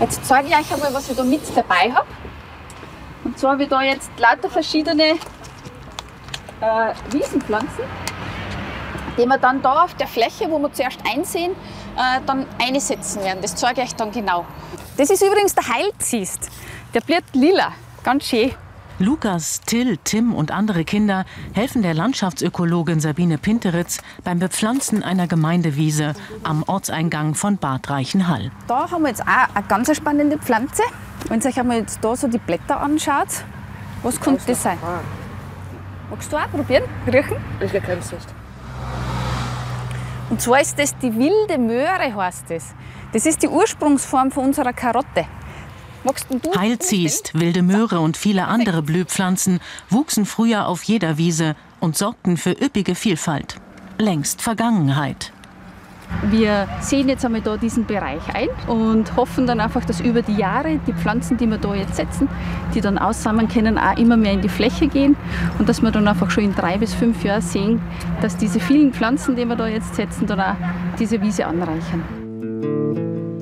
Jetzt zeige ich euch einmal, was ich da mit dabei habe. Und zwar habe ich da jetzt lauter verschiedene äh, Wiesenpflanzen, die wir dann da auf der Fläche, wo wir zuerst einsehen, äh, dann einsetzen werden. Das zeige ich euch dann genau. Das ist übrigens der Heilzist. Der blüht lila, ganz schön. Lukas, Till, Tim und andere Kinder helfen der Landschaftsökologin Sabine Pinteritz beim Bepflanzen einer Gemeindewiese am Ortseingang von Bad Reichenhall. Da haben wir jetzt auch eine ganz spannende Pflanze. Wenn ihr euch einmal jetzt da so die Blätter anschaut, was könnte das sein? Magst du auch probieren? Riechen? Ich erkenne es nicht. Und zwar ist das die wilde Möhre, heißt das. Das ist die Ursprungsform von unserer Karotte. Heilziest, wilde Möhre und viele andere Blühpflanzen wuchsen früher auf jeder Wiese und sorgten für üppige Vielfalt. Längst Vergangenheit. Wir sehen jetzt einmal da diesen Bereich ein und hoffen dann einfach, dass über die Jahre die Pflanzen, die wir da jetzt setzen, die dann aussammeln können, auch immer mehr in die Fläche gehen und dass wir dann einfach schon in drei bis fünf Jahren sehen, dass diese vielen Pflanzen, die wir da jetzt setzen, dann auch diese Wiese anreichern.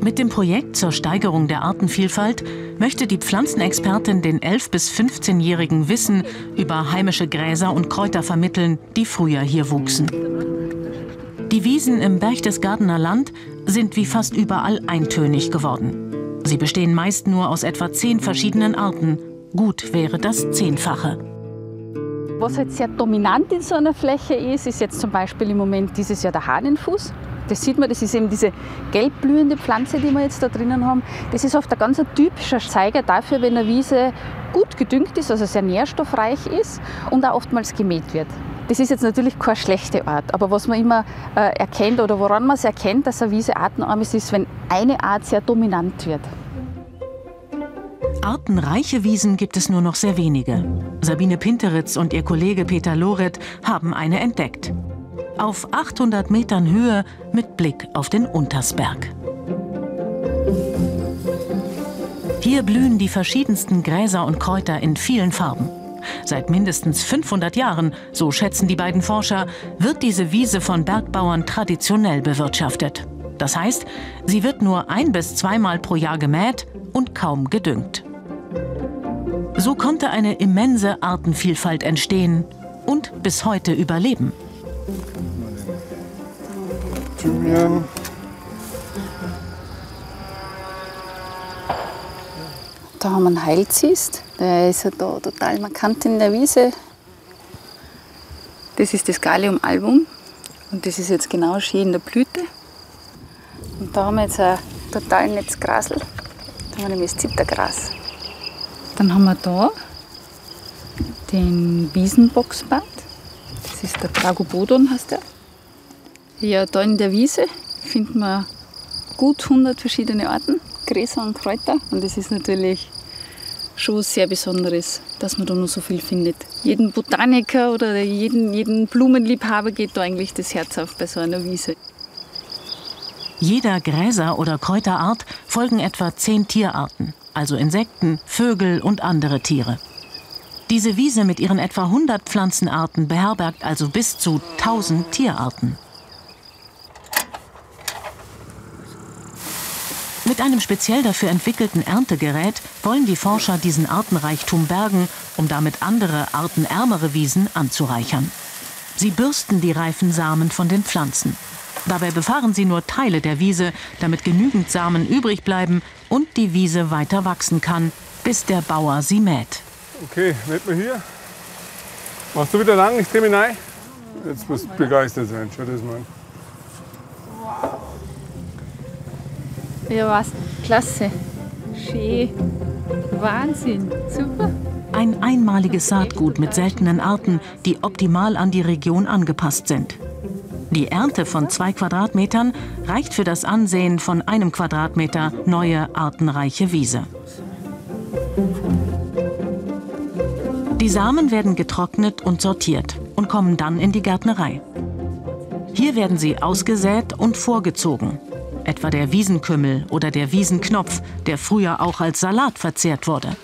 Mit dem Projekt zur Steigerung der Artenvielfalt möchte die Pflanzenexpertin den 11- bis 15-Jährigen Wissen über heimische Gräser und Kräuter vermitteln, die früher hier wuchsen. Die Wiesen im Berchtesgadener Land sind wie fast überall eintönig geworden. Sie bestehen meist nur aus etwa zehn verschiedenen Arten. Gut wäre das Zehnfache. Was halt sehr dominant in so einer Fläche ist, ist jetzt zum Beispiel im Moment dieses Jahr der Hahnenfuß. Das sieht man, das ist eben diese gelbblühende Pflanze, die wir jetzt da drinnen haben. Das ist oft ein ganz typischer Zeiger dafür, wenn eine Wiese gut gedüngt ist, also sehr nährstoffreich ist und auch oftmals gemäht wird. Das ist jetzt natürlich keine schlechte Art, aber was man immer äh, erkennt oder woran man es erkennt, dass eine Wiese artenarm ist, ist, wenn eine Art sehr dominant wird. Artenreiche Wiesen gibt es nur noch sehr wenige. Sabine Pinteritz und ihr Kollege Peter Loret haben eine entdeckt auf 800 Metern Höhe mit Blick auf den Untersberg. Hier blühen die verschiedensten Gräser und Kräuter in vielen Farben. Seit mindestens 500 Jahren, so schätzen die beiden Forscher, wird diese Wiese von Bergbauern traditionell bewirtschaftet. Das heißt, sie wird nur ein bis zweimal pro Jahr gemäht und kaum gedüngt. So konnte eine immense Artenvielfalt entstehen und bis heute überleben. Thymian. Da haben wir einen Heilzist. Der ist ja da total markant in der Wiese. Das ist das Gallium album und das ist jetzt genau schön in der Blüte. Und da haben wir jetzt ein total nettes Grasel. Da haben wir nämlich das Zittergras. Dann haben wir da den Wiesenboxbart. Das ist der Dragobodon, heißt der. Ja, da in der Wiese finden wir gut 100 verschiedene Arten, Gräser und Kräuter. Und es ist natürlich schon sehr Besonderes, dass man da noch so viel findet. Jeden Botaniker oder jeden, jeden Blumenliebhaber geht da eigentlich das Herz auf bei so einer Wiese. Jeder Gräser- oder Kräuterart folgen etwa zehn Tierarten, also Insekten, Vögel und andere Tiere. Diese Wiese mit ihren etwa 100 Pflanzenarten beherbergt also bis zu 1000 Tierarten. Mit einem speziell dafür entwickelten Erntegerät wollen die Forscher diesen Artenreichtum bergen, um damit andere artenärmere Wiesen anzureichern. Sie bürsten die reifen Samen von den Pflanzen. Dabei befahren sie nur Teile der Wiese, damit genügend Samen übrig bleiben und die Wiese weiter wachsen kann, bis der Bauer sie mäht. Okay, mäht man hier. Machst du wieder lang? Ich dreh mich rein. Jetzt musst du begeistert sein. Schau das mal an. Ja, was? Klasse. Schön. Wahnsinn. Super. Ein einmaliges Saatgut mit seltenen Arten, die optimal an die Region angepasst sind. Die Ernte von zwei Quadratmetern reicht für das Ansehen von einem Quadratmeter neue artenreiche Wiese. Die Samen werden getrocknet und sortiert und kommen dann in die Gärtnerei. Hier werden sie ausgesät und vorgezogen etwa der Wiesenkümmel oder der Wiesenknopf, der früher auch als Salat verzehrt wurde.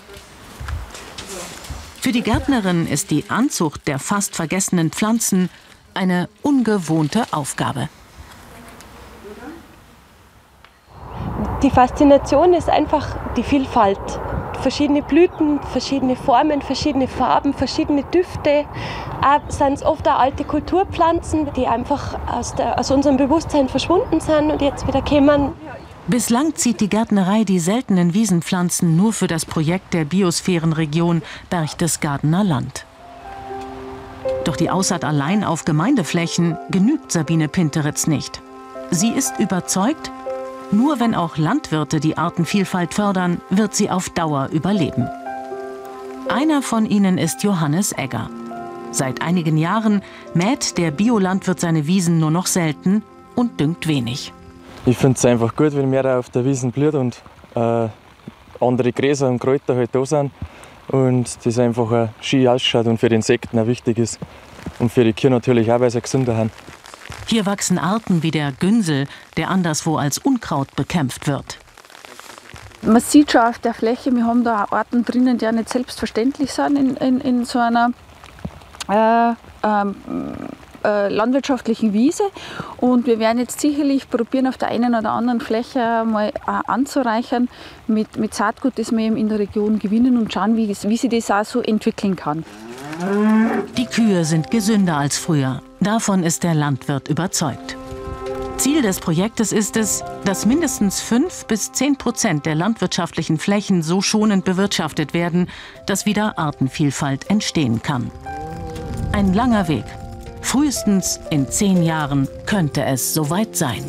Für die Gärtnerin ist die Anzucht der fast vergessenen Pflanzen eine ungewohnte Aufgabe. Die Faszination ist einfach die Vielfalt. Verschiedene Blüten, verschiedene Formen, verschiedene Farben, verschiedene Düfte. Auch sind es oft auch alte Kulturpflanzen, die einfach aus, der, aus unserem Bewusstsein verschwunden sind und jetzt wieder kommen. Bislang zieht die Gärtnerei die seltenen Wiesenpflanzen nur für das Projekt der Biosphärenregion Berchtesgadener Land. Doch die Aussaat allein auf Gemeindeflächen genügt Sabine Pinteritz nicht. Sie ist überzeugt, nur wenn auch Landwirte die Artenvielfalt fördern, wird sie auf Dauer überleben. Einer von ihnen ist Johannes Egger. Seit einigen Jahren mäht der Biolandwirt seine Wiesen nur noch selten und düngt wenig. Ich finde es einfach gut, wenn mehr auf der Wiesen blüht und äh, andere Gräser und Kräuter halt da sind und das einfach ein schön ausschaut und für die Insekten auch wichtig ist und für die Kühe natürlich auch, weil sie gesünder haben. Hier wachsen Arten wie der Günsel, der anderswo als Unkraut bekämpft wird. Man sieht schon auf der Fläche, wir haben da Arten drinnen, die ja nicht selbstverständlich sind in, in, in so einer äh, ähm, äh, landwirtschaftlichen Wiese. Und wir werden jetzt sicherlich probieren, auf der einen oder anderen Fläche mal äh, anzureichern mit, mit Saatgut, das wir eben in der Region gewinnen und schauen, wie, wie sich das auch so entwickeln kann. Kühe sind gesünder als früher. Davon ist der Landwirt überzeugt. Ziel des Projektes ist es, dass mindestens 5 bis 10 Prozent der landwirtschaftlichen Flächen so schonend bewirtschaftet werden, dass wieder Artenvielfalt entstehen kann. Ein langer Weg. Frühestens in zehn Jahren könnte es soweit sein.